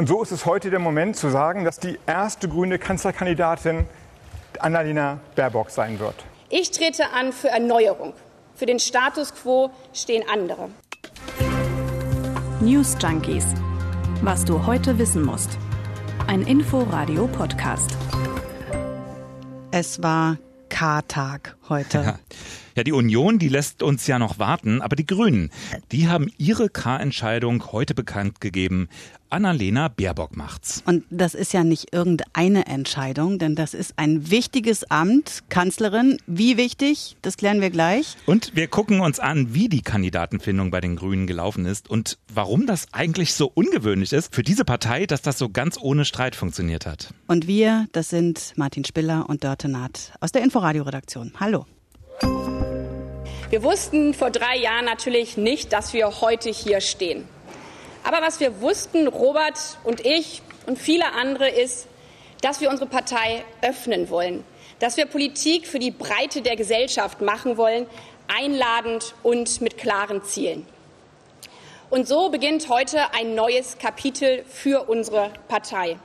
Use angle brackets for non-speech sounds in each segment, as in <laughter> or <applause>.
Und so ist es heute der Moment zu sagen, dass die erste grüne Kanzlerkandidatin Annalena Baerbock sein wird. Ich trete an für Erneuerung. Für den Status quo stehen andere. News Junkies. Was du heute wissen musst. Ein Info-Radio-Podcast. Es war K-Tag heute. Ja. <laughs> ja, die Union, die lässt uns ja noch warten, aber die Grünen, die haben ihre K-Entscheidung heute bekannt gegeben. Annalena Baerbock macht's. Und das ist ja nicht irgendeine Entscheidung, denn das ist ein wichtiges Amt. Kanzlerin, wie wichtig? Das klären wir gleich. Und wir gucken uns an, wie die Kandidatenfindung bei den Grünen gelaufen ist und warum das eigentlich so ungewöhnlich ist für diese Partei, dass das so ganz ohne Streit funktioniert hat. Und wir, das sind Martin Spiller und Dörte Naht aus der Inforadio-Redaktion. Hallo. Wir wussten vor drei Jahren natürlich nicht, dass wir heute hier stehen. Aber was wir wussten, Robert und ich und viele andere, ist, dass wir unsere Partei öffnen wollen, dass wir Politik für die Breite der Gesellschaft machen wollen, einladend und mit klaren Zielen. Und so beginnt heute ein neues Kapitel für unsere Partei.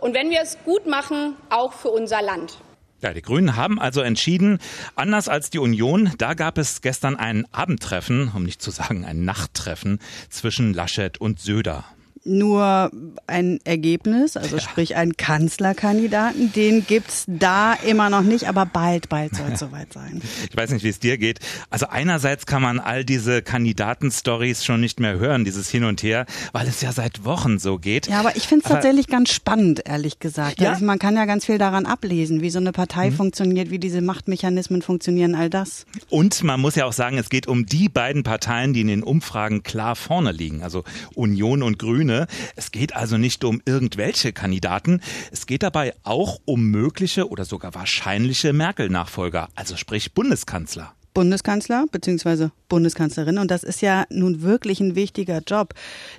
Und wenn wir es gut machen, auch für unser Land. Ja, die Grünen haben also entschieden, anders als die Union, da gab es gestern ein Abendtreffen, um nicht zu sagen ein Nachttreffen zwischen Laschet und Söder nur ein Ergebnis, also ja. sprich einen Kanzlerkandidaten. Den gibt's da immer noch nicht, aber bald, bald soll es soweit sein. Ich weiß nicht, wie es dir geht. Also einerseits kann man all diese Kandidatenstories schon nicht mehr hören, dieses Hin und Her, weil es ja seit Wochen so geht. Ja, aber ich finde es tatsächlich ganz spannend, ehrlich gesagt. Ja? Also man kann ja ganz viel daran ablesen, wie so eine Partei mhm. funktioniert, wie diese Machtmechanismen funktionieren, all das. Und man muss ja auch sagen, es geht um die beiden Parteien, die in den Umfragen klar vorne liegen, also Union und Grüne. Es geht also nicht um irgendwelche Kandidaten. Es geht dabei auch um mögliche oder sogar wahrscheinliche Merkel-Nachfolger, also sprich Bundeskanzler. Bundeskanzler bzw. Bundeskanzlerin. Und das ist ja nun wirklich ein wichtiger Job.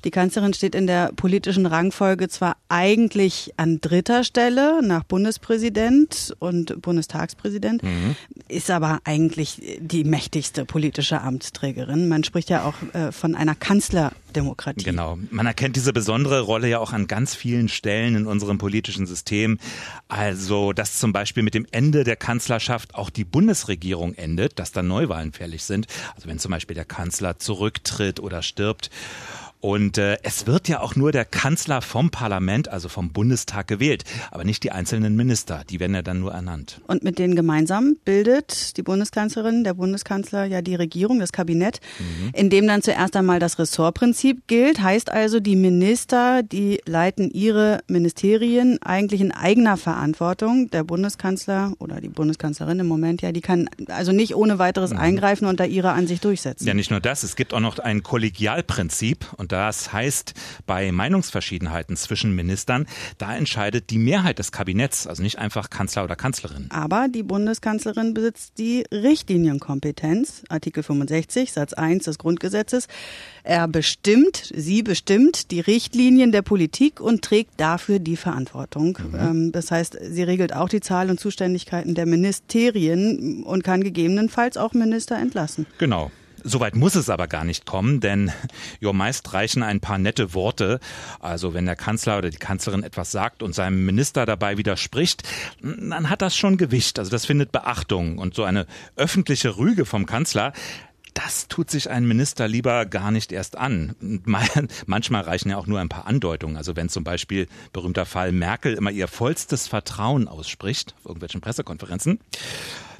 Die Kanzlerin steht in der politischen Rangfolge zwar eigentlich an dritter Stelle nach Bundespräsident und Bundestagspräsident, mhm. ist aber eigentlich die mächtigste politische Amtsträgerin. Man spricht ja auch äh, von einer Kanzlerdemokratie. Genau. Man erkennt diese besondere Rolle ja auch an ganz vielen Stellen in unserem politischen System. Also, dass zum Beispiel mit dem Ende der Kanzlerschaft auch die Bundesregierung endet, dass dann Neuwahlen fällig sind. Also wenn zum Beispiel der Kanzler zurücktritt oder stirbt. Und äh, es wird ja auch nur der Kanzler vom Parlament, also vom Bundestag gewählt, aber nicht die einzelnen Minister. Die werden ja dann nur ernannt. Und mit denen gemeinsam bildet die Bundeskanzlerin, der Bundeskanzler ja die Regierung, das Kabinett, mhm. in dem dann zuerst einmal das Ressortprinzip gilt. Heißt also, die Minister, die leiten ihre Ministerien eigentlich in eigener Verantwortung. Der Bundeskanzler oder die Bundeskanzlerin im Moment ja, die kann also nicht ohne weiteres mhm. eingreifen und da ihre Ansicht durchsetzen. Ja, nicht nur das, es gibt auch noch ein Kollegialprinzip und das heißt, bei Meinungsverschiedenheiten zwischen Ministern, da entscheidet die Mehrheit des Kabinetts, also nicht einfach Kanzler oder Kanzlerin. Aber die Bundeskanzlerin besitzt die Richtlinienkompetenz, Artikel 65 Satz 1 des Grundgesetzes. Er bestimmt, sie bestimmt die Richtlinien der Politik und trägt dafür die Verantwortung. Mhm. Ähm, das heißt, sie regelt auch die Zahl und Zuständigkeiten der Ministerien und kann gegebenenfalls auch Minister entlassen. Genau. Soweit muss es aber gar nicht kommen, denn <laughs> ja, meist reichen ein paar nette Worte. Also wenn der Kanzler oder die Kanzlerin etwas sagt und seinem Minister dabei widerspricht, dann hat das schon Gewicht. Also das findet Beachtung. Und so eine öffentliche Rüge vom Kanzler, das tut sich ein Minister lieber gar nicht erst an. <laughs> Manchmal reichen ja auch nur ein paar Andeutungen. Also wenn zum Beispiel berühmter Fall Merkel immer ihr vollstes Vertrauen ausspricht auf irgendwelchen Pressekonferenzen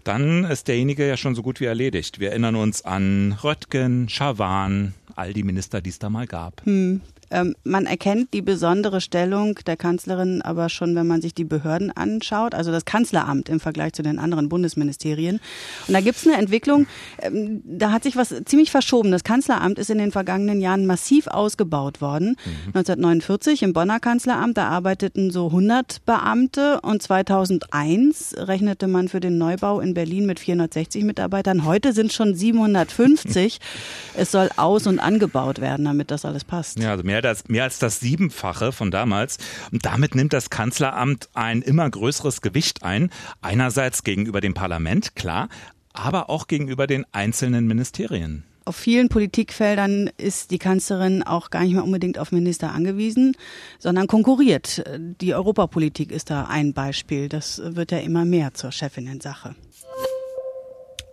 dann ist derjenige ja schon so gut wie erledigt. Wir erinnern uns an Röttgen, Schawan, all die Minister, die es da mal gab. Hm. Ähm, man erkennt die besondere Stellung der Kanzlerin aber schon, wenn man sich die Behörden anschaut, also das Kanzleramt im Vergleich zu den anderen Bundesministerien. Und da gibt es eine Entwicklung, ähm, da hat sich was ziemlich verschoben. Das Kanzleramt ist in den vergangenen Jahren massiv ausgebaut worden. Mhm. 1949 im Bonner Kanzleramt, da arbeiteten so 100 Beamte und 2001 rechnete man für den Neubau in Berlin mit 460 Mitarbeitern. Heute sind schon 750. es soll aus- und angebaut werden, damit das alles passt. Ja, also mehr mehr, das, mehr als das Siebenfache von damals. Und damit nimmt das Kanzleramt ein immer größeres Gewicht ein. Einerseits gegenüber dem Parlament, klar, aber auch gegenüber den einzelnen Ministerien. auf vielen Politikfeldern ist die Kanzlerin auch gar nicht mehr unbedingt auf Minister angewiesen, sondern konkurriert. Die Europapolitik ist da ein Beispiel. Das wird ja immer mehr zur Chefinnen-Sache.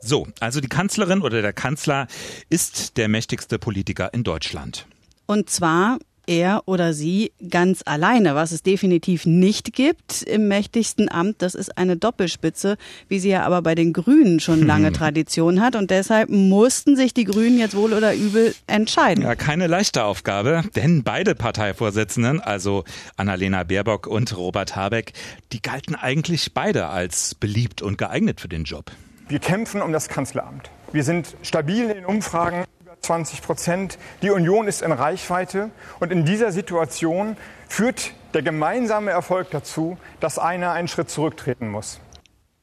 So, also die Kanzlerin oder der Kanzler ist der mächtigste Politiker in Deutschland. Und zwar er oder sie ganz alleine, was es definitiv nicht gibt im mächtigsten Amt. Das ist eine Doppelspitze, wie sie ja aber bei den Grünen schon hm. <laughs> lange Tradition hat. Und deshalb mussten sich die Grünen jetzt wohl oder übel entscheiden. Ja, keine leichte Aufgabe, denn beide Parteivorsitzenden, also Annalena Baerbock und Robert Habeck, die galten eigentlich beide als beliebt und geeignet für den Job. Wir kämpfen um das Kanzleramt. Wir sind stabil in den Umfragen. 20 Prozent. Die Union ist in Reichweite. Und in dieser Situation führt der gemeinsame Erfolg dazu, dass einer einen Schritt zurücktreten muss.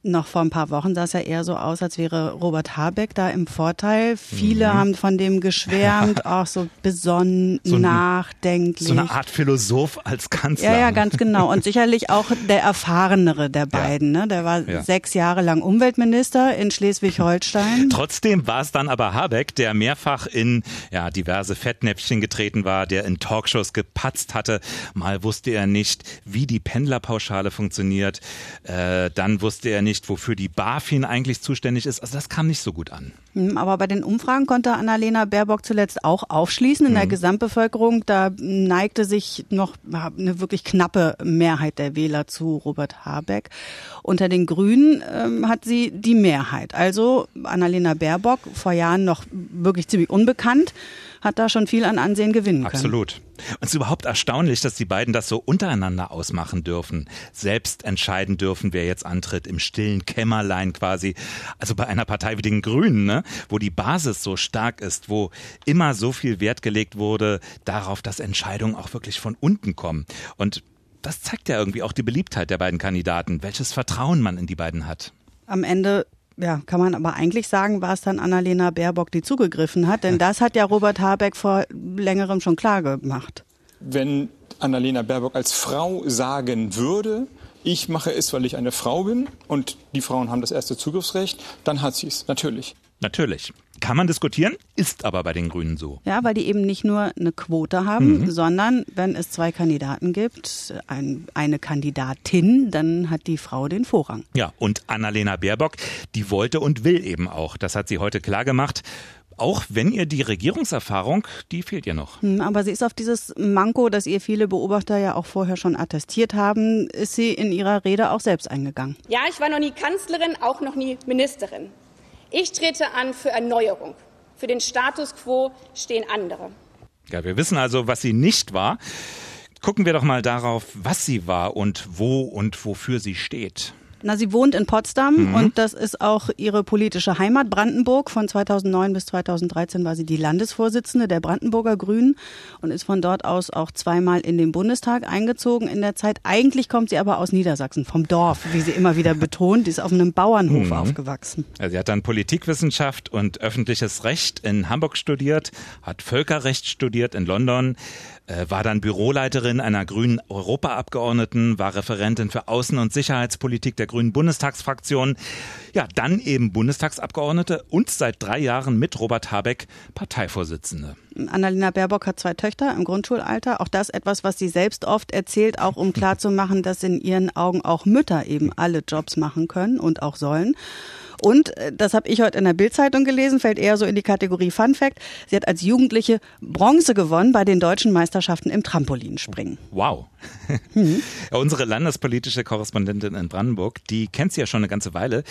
Noch vor ein paar Wochen sah es ja eher so aus, als wäre Robert Habeck da im Vorteil. Viele mhm. haben von dem geschwärmt, <laughs> auch so besonnen, so nachdenklich. So eine Art Philosoph als Kanzler. Ja, ja, ganz genau. Und <laughs> sicherlich auch der erfahrenere der beiden. Ja. Ne? Der war ja. sechs Jahre lang Umweltminister in Schleswig-Holstein. <laughs> Trotzdem war es dann aber Habeck, der mehrfach in ja, diverse Fettnäpfchen getreten war, der in Talkshows gepatzt hatte. Mal wusste er nicht, wie die Pendlerpauschale funktioniert. Äh, dann wusste er nicht, nicht, wofür die BaFin eigentlich zuständig ist. Also das kam nicht so gut an. Hm, aber bei den Umfragen konnte Annalena Baerbock zuletzt auch aufschließen. In mhm. der Gesamtbevölkerung, da neigte sich noch eine wirklich knappe Mehrheit der Wähler zu Robert Habeck. Unter den Grünen ähm, hat sie die Mehrheit. Also Annalena Baerbock, vor Jahren noch wirklich ziemlich unbekannt, hat da schon viel an Ansehen gewinnen können. Absolut. Und es ist überhaupt erstaunlich, dass die beiden das so untereinander ausmachen dürfen, selbst entscheiden dürfen, wer jetzt antritt, im stillen Kämmerlein quasi. Also bei einer Partei wie den Grünen, ne, wo die Basis so stark ist, wo immer so viel Wert gelegt wurde darauf, dass Entscheidungen auch wirklich von unten kommen. Und das zeigt ja irgendwie auch die Beliebtheit der beiden Kandidaten, welches Vertrauen man in die beiden hat. Am Ende ja, kann man aber eigentlich sagen, war es dann Annalena Baerbock, die zugegriffen hat, denn das hat ja Robert Habeck vor längerem schon klar gemacht. Wenn Annalena Baerbock als Frau sagen würde, ich mache es, weil ich eine Frau bin und die Frauen haben das erste Zugriffsrecht, dann hat sie es, natürlich. Natürlich. Kann man diskutieren, ist aber bei den Grünen so. Ja, weil die eben nicht nur eine Quote haben, mhm. sondern wenn es zwei Kandidaten gibt, ein, eine Kandidatin, dann hat die Frau den Vorrang. Ja, und Annalena Baerbock, die wollte und will eben auch. Das hat sie heute klar gemacht. Auch wenn ihr die Regierungserfahrung, die fehlt ihr noch. Hm, aber sie ist auf dieses Manko, das ihr viele Beobachter ja auch vorher schon attestiert haben, ist sie in ihrer Rede auch selbst eingegangen. Ja, ich war noch nie Kanzlerin, auch noch nie Ministerin. Ich trete an für Erneuerung. Für den Status quo stehen andere. Ja, wir wissen also, was sie nicht war. Gucken wir doch mal darauf, was sie war und wo und wofür sie steht. Na, sie wohnt in Potsdam mhm. und das ist auch ihre politische Heimat Brandenburg. Von 2009 bis 2013 war sie die Landesvorsitzende der Brandenburger Grünen und ist von dort aus auch zweimal in den Bundestag eingezogen in der Zeit. Eigentlich kommt sie aber aus Niedersachsen, vom Dorf, wie sie immer wieder betont. Die ist auf einem Bauernhof mhm. aufgewachsen. sie hat dann Politikwissenschaft und öffentliches Recht in Hamburg studiert, hat Völkerrecht studiert in London, war dann Büroleiterin einer grünen Europaabgeordneten, war Referentin für Außen- und Sicherheitspolitik der grünen Bundestagsfraktion, ja, dann eben Bundestagsabgeordnete und seit drei Jahren mit Robert Habeck Parteivorsitzende. Annalena Baerbock hat zwei Töchter im Grundschulalter. Auch das etwas, was sie selbst oft erzählt, auch um klarzumachen, dass in ihren Augen auch Mütter eben alle Jobs machen können und auch sollen. Und äh, das habe ich heute in der Bildzeitung gelesen, fällt eher so in die Kategorie Fun Fact. Sie hat als Jugendliche Bronze gewonnen bei den deutschen Meisterschaften im Trampolinspringen. Wow. <laughs> Mhm. Ja, unsere landespolitische Korrespondentin in Brandenburg, die kennt sie ja schon eine ganze Weile.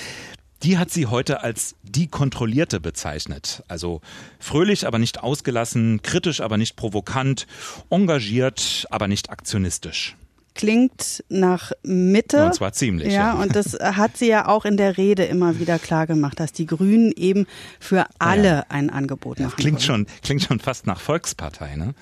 Die hat sie heute als die Kontrollierte bezeichnet. Also fröhlich, aber nicht ausgelassen, kritisch, aber nicht provokant, engagiert, aber nicht aktionistisch klingt nach Mitte. Und zwar ziemlich. Ja, ja, und das hat sie ja auch in der Rede immer wieder klar gemacht, dass die Grünen eben für alle ja. ein Angebot machen. Ja, klingt schon, klingt schon fast nach Volkspartei, ne?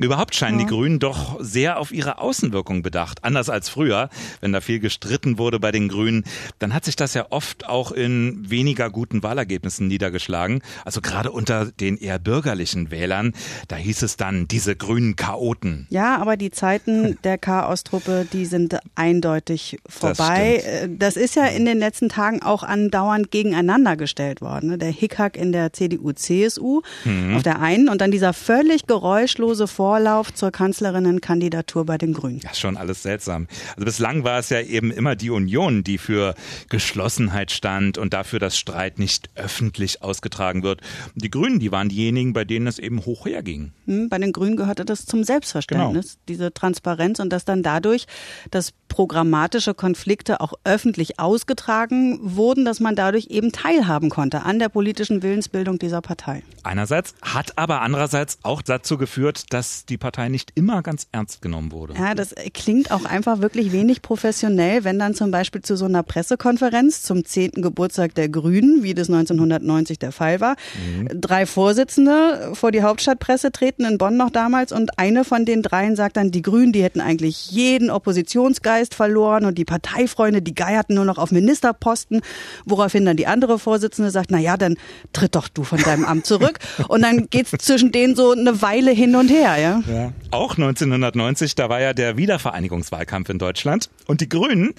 Überhaupt scheinen die Grünen doch sehr auf ihre Außenwirkung bedacht. Anders als früher, wenn da viel gestritten wurde bei den Grünen, dann hat sich das ja oft auch in weniger guten Wahlergebnissen niedergeschlagen. Also gerade unter den eher bürgerlichen Wählern, da hieß es dann diese grünen Chaoten. Ja, aber die Zeiten der Chaos Sicherheitstruppe, die sind eindeutig vorbei. Das, äh, das, ist ja in den letzten Tagen auch andauernd gegeneinander gestellt worden. Ne? Der Hickhack in der CDU-CSU mhm. auf der einen und dann dieser völlig geräuschlose Vorlauf zur Kanzlerinnenkandidatur bei den Grünen. Ja, schon alles seltsam. Also bislang war es ja eben immer die Union, die für Geschlossenheit stand und dafür, dass Streit nicht öffentlich ausgetragen wird. Die Grünen, die waren diejenigen, bei denen es eben hoch herging. Hm, bei den Grünen gehörte das zum Selbstverständnis, genau. diese Transparenz und dass dann dadurch, dass programmatische Konflikte auch öffentlich ausgetragen wurden, dass man dadurch eben teilhaben konnte an der politischen Willensbildung dieser Partei. Einerseits hat aber andererseits auch dazu geführt, dass die Partei nicht immer ganz ernst genommen wurde. Ja, das klingt auch einfach wirklich wenig professionell, wenn dann zum Beispiel zu so einer Pressekonferenz zum 10. Geburtstag der Grünen, wie das 1990 der Fall war, mhm. drei Vorsitzende vor die Hauptstadtpresse treten in Bonn noch damals und eine von den dreien sagt dann, die Grünen, die hätten eigentlich jeden Oppositionsgeist verloren und die Parteifreunde, die geierten nur noch auf Ministerposten, woraufhin dann die andere Vorsitzende sagt, na ja, dann tritt doch du von deinem Amt zurück <laughs> und dann geht's zwischen denen so eine Weile hin und her, ja. ja. Auch 1990, da war ja der Wiedervereinigungswahlkampf in Deutschland und die Grünen,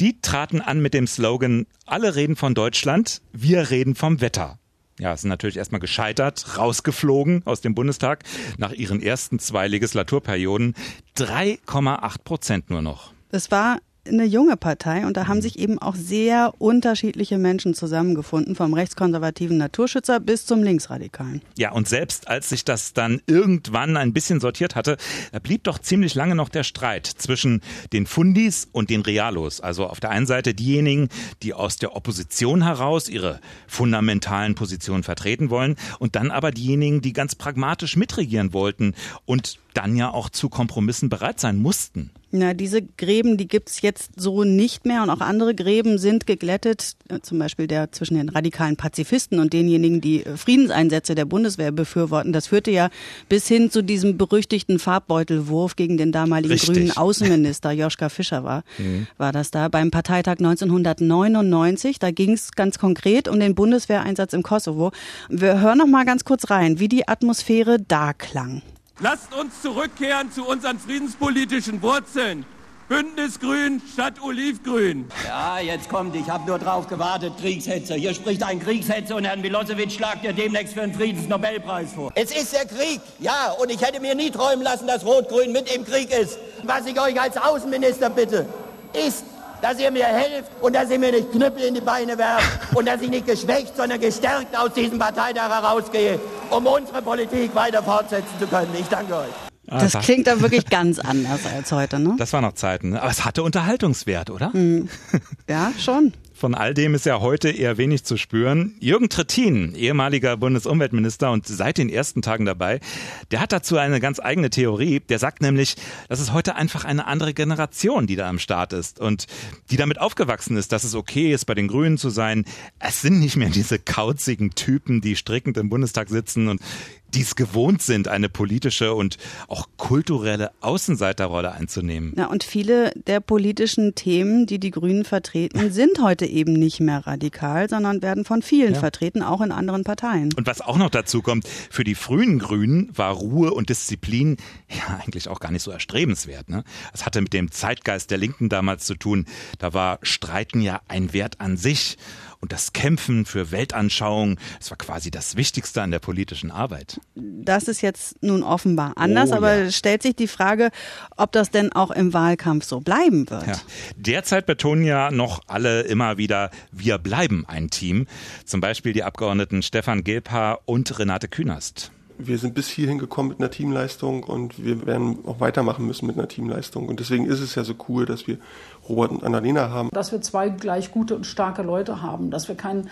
die traten an mit dem Slogan, alle reden von Deutschland, wir reden vom Wetter. Ja, sind natürlich erstmal gescheitert, rausgeflogen aus dem Bundestag nach ihren ersten zwei Legislaturperioden. 3,8 Prozent nur noch. Es war eine junge Partei und da haben mhm. sich eben auch sehr unterschiedliche Menschen zusammengefunden, vom rechtskonservativen Naturschützer bis zum Linksradikalen. Ja, und selbst als sich das dann irgendwann ein bisschen sortiert hatte, da blieb doch ziemlich lange noch der Streit zwischen den Fundis und den Realos. Also auf der einen Seite diejenigen, die aus der Opposition heraus ihre fundamentalen Positionen vertreten wollen und dann aber diejenigen, die ganz pragmatisch mitregieren wollten und dann ja auch zu Kompromissen bereit sein mussten. Na, diese Gräben, die gibt's jetzt so nicht mehr und auch andere Gräben sind geglättet, äh, zum Beispiel der zwischen den radikalen Pazifisten und denjenigen, die äh, Friedenseinsätze der Bundeswehr befürworten. Das führte ja bis hin zu diesem berüchtigten Farbbeutelwurf gegen den damaligen Richtig. grünen Außenminister Joschka Fischer war, <laughs> mhm. war das da beim Parteitag 1999. Da ging's ganz konkret um den Bundeswehreinsatz im Kosovo. Wir hören noch mal ganz kurz rein, wie die Atmosphäre da klang. Lasst uns zurückkehren zu unseren friedenspolitischen Wurzeln. Bündnisgrün statt Olivgrün. Ja, jetzt kommt, ich habe nur drauf gewartet, Kriegshetzer. Hier spricht ein Kriegshetzer und Herrn Milosevic schlagt ihr demnächst für einen Friedensnobelpreis vor. Es ist der Krieg, ja, und ich hätte mir nie träumen lassen, dass Rot-Grün mit im Krieg ist. Was ich euch als Außenminister bitte, ist dass ihr mir helft und dass ihr mir nicht Knüppel in die Beine werft und dass ich nicht geschwächt, sondern gestärkt aus diesem Parteitag herausgehe, um unsere Politik weiter fortsetzen zu können. Ich danke euch. Das klingt dann wirklich ganz <laughs> anders als heute, ne? Das waren noch Zeiten, ne? aber es hatte Unterhaltungswert, oder? Mhm. <laughs> Ja, schon. Von all dem ist ja heute eher wenig zu spüren. Jürgen Trittin, ehemaliger Bundesumweltminister und seit den ersten Tagen dabei, der hat dazu eine ganz eigene Theorie. Der sagt nämlich, dass es heute einfach eine andere Generation, die da am Start ist und die damit aufgewachsen ist, dass es okay ist, bei den Grünen zu sein. Es sind nicht mehr diese kauzigen Typen, die strickend im Bundestag sitzen und die es gewohnt sind, eine politische und auch kulturelle Außenseiterrolle einzunehmen. Ja, und viele der politischen Themen, die die Grünen vertreten, sind heute eben nicht mehr radikal, sondern werden von vielen ja. vertreten, auch in anderen Parteien. Und was auch noch dazu kommt, für die frühen Grünen war Ruhe und Disziplin ja eigentlich auch gar nicht so erstrebenswert. Ne? Das hatte mit dem Zeitgeist der Linken damals zu tun. Da war Streiten ja ein Wert an sich und das Kämpfen für Weltanschauung, das war quasi das Wichtigste an der politischen Arbeit. Das ist jetzt nun offenbar anders, oh, aber ja. stellt sich die Frage, ob das denn auch im Wahlkampf so bleiben wird. Ja. Derzeit betonen ja noch alle immer wieder, wir bleiben ein Team. Zum Beispiel die Abgeordneten Stefan Gelpa und Renate Künast wir sind bis hierhin gekommen mit einer Teamleistung und wir werden auch weitermachen müssen mit einer Teamleistung. Und deswegen ist es ja so cool, dass wir Robert und Annalena haben. Dass wir zwei gleich gute und starke Leute haben, dass wir keinen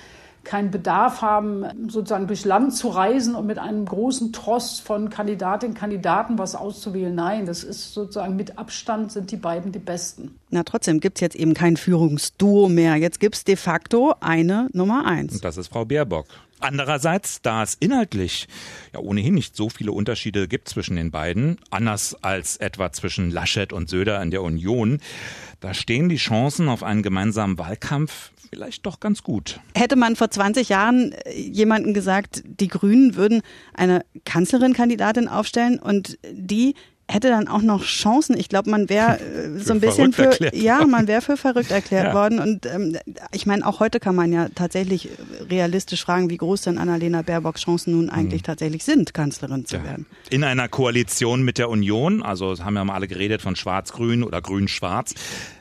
keinen Bedarf haben, sozusagen durch Land zu reisen und mit einem großen Tross von Kandidatinnen und Kandidaten was auszuwählen. Nein, das ist sozusagen mit Abstand sind die beiden die Besten. Na, trotzdem gibt es jetzt eben kein Führungsduo mehr. Jetzt gibt es de facto eine Nummer eins. Und das ist Frau Baerbock. Andererseits, da es inhaltlich ja ohnehin nicht so viele Unterschiede gibt zwischen den beiden, anders als etwa zwischen Laschet und Söder in der Union, da stehen die Chancen auf einen gemeinsamen Wahlkampf vielleicht doch ganz gut. Hätte man vor 20 Jahren äh, jemanden gesagt, die Grünen würden eine Kanzlerin-Kandidatin aufstellen und die hätte dann auch noch Chancen. Ich glaube, man wäre <laughs> äh, so ein bisschen für, ja, man wäre für verrückt <laughs> erklärt ja. worden. Und ähm, ich meine, auch heute kann man ja tatsächlich realistisch fragen, wie groß denn Annalena Baerbocks Chancen nun eigentlich mhm. tatsächlich sind, Kanzlerin zu ja. werden. In einer Koalition mit der Union, also haben ja mal alle geredet von Schwarz-Grün oder Grün-Schwarz.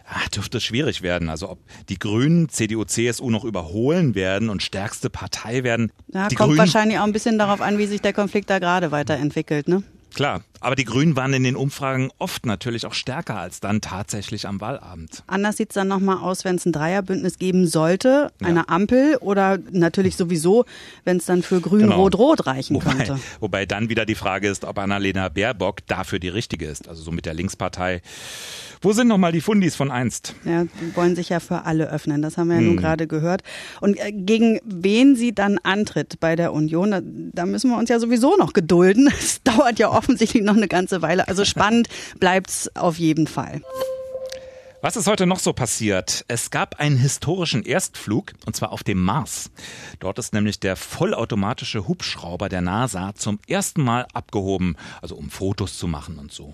Ah, dürfte schwierig werden. Also ob die Grünen CDU, CSU noch überholen werden und stärkste Partei werden. Ja, kommt Grünen wahrscheinlich auch ein bisschen darauf an, wie sich der Konflikt da gerade weiterentwickelt, ne? Klar, aber die Grünen waren in den Umfragen oft natürlich auch stärker als dann tatsächlich am Wahlabend. Anders sieht es dann nochmal aus, wenn es ein Dreierbündnis geben sollte, eine ja. Ampel oder natürlich sowieso, wenn es dann für Grün-Rot-Rot genau. reichen wobei, könnte. Wobei dann wieder die Frage ist, ob Annalena Baerbock dafür die richtige ist, also so mit der Linkspartei. Wo sind nochmal die Fundis von einst? Ja, die wollen sich ja für alle öffnen, das haben wir ja hm. nun gerade gehört. Und äh, gegen wen sie dann antritt bei der Union, da, da müssen wir uns ja sowieso noch gedulden. <laughs> Es dauert ja offensichtlich noch eine ganze Weile. Also <laughs> spannend bleibt's auf jeden Fall. Was ist heute noch so passiert? Es gab einen historischen Erstflug, und zwar auf dem Mars. Dort ist nämlich der vollautomatische Hubschrauber der NASA zum ersten Mal abgehoben, also um Fotos zu machen und so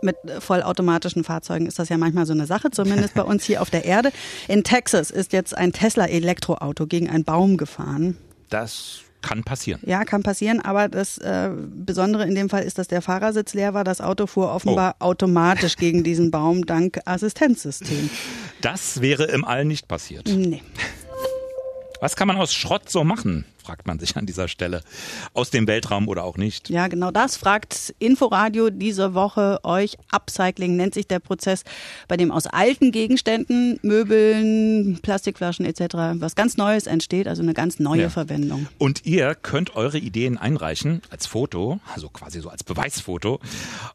mit vollautomatischen Fahrzeugen ist das ja manchmal so eine Sache, zumindest bei uns hier auf der Erde. In Texas ist jetzt ein Tesla-Elektroauto gegen einen Baum gefahren. Das kann passieren. Ja, kann passieren, aber das äh, Besondere in dem Fall ist, dass der Fahrersitz leer war. Das Auto fuhr offenbar oh. automatisch gegen <laughs> diesen Baum dank Assistenzsystem. Das wäre im All nicht passiert. Nee. Was kann man aus Schrott so machen? Fragt man sich an dieser Stelle. Aus dem Weltraum oder auch nicht? Ja, genau das fragt Inforadio diese Woche euch. Upcycling nennt sich der Prozess, bei dem aus alten Gegenständen, Möbeln, Plastikflaschen etc. was ganz Neues entsteht, also eine ganz neue ja. Verwendung. Und ihr könnt eure Ideen einreichen als Foto, also quasi so als Beweisfoto.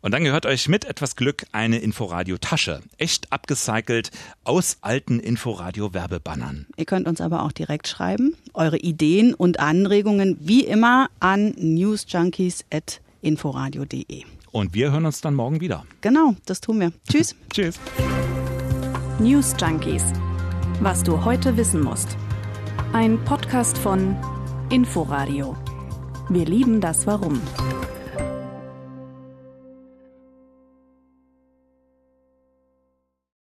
Und dann gehört euch mit etwas Glück eine Inforadio-Tasche. Echt abgecycelt aus alten Inforadio-Werbebannern. Ihr könnt uns aber auch direkt schreiben, eure Ideen und Anregungen wie immer an newsjunkies.inforadio.de. Und wir hören uns dann morgen wieder. Genau, das tun wir. Tschüss. <laughs> Tschüss. News Junkies. Was du heute wissen musst. Ein Podcast von Inforadio. Wir lieben das Warum.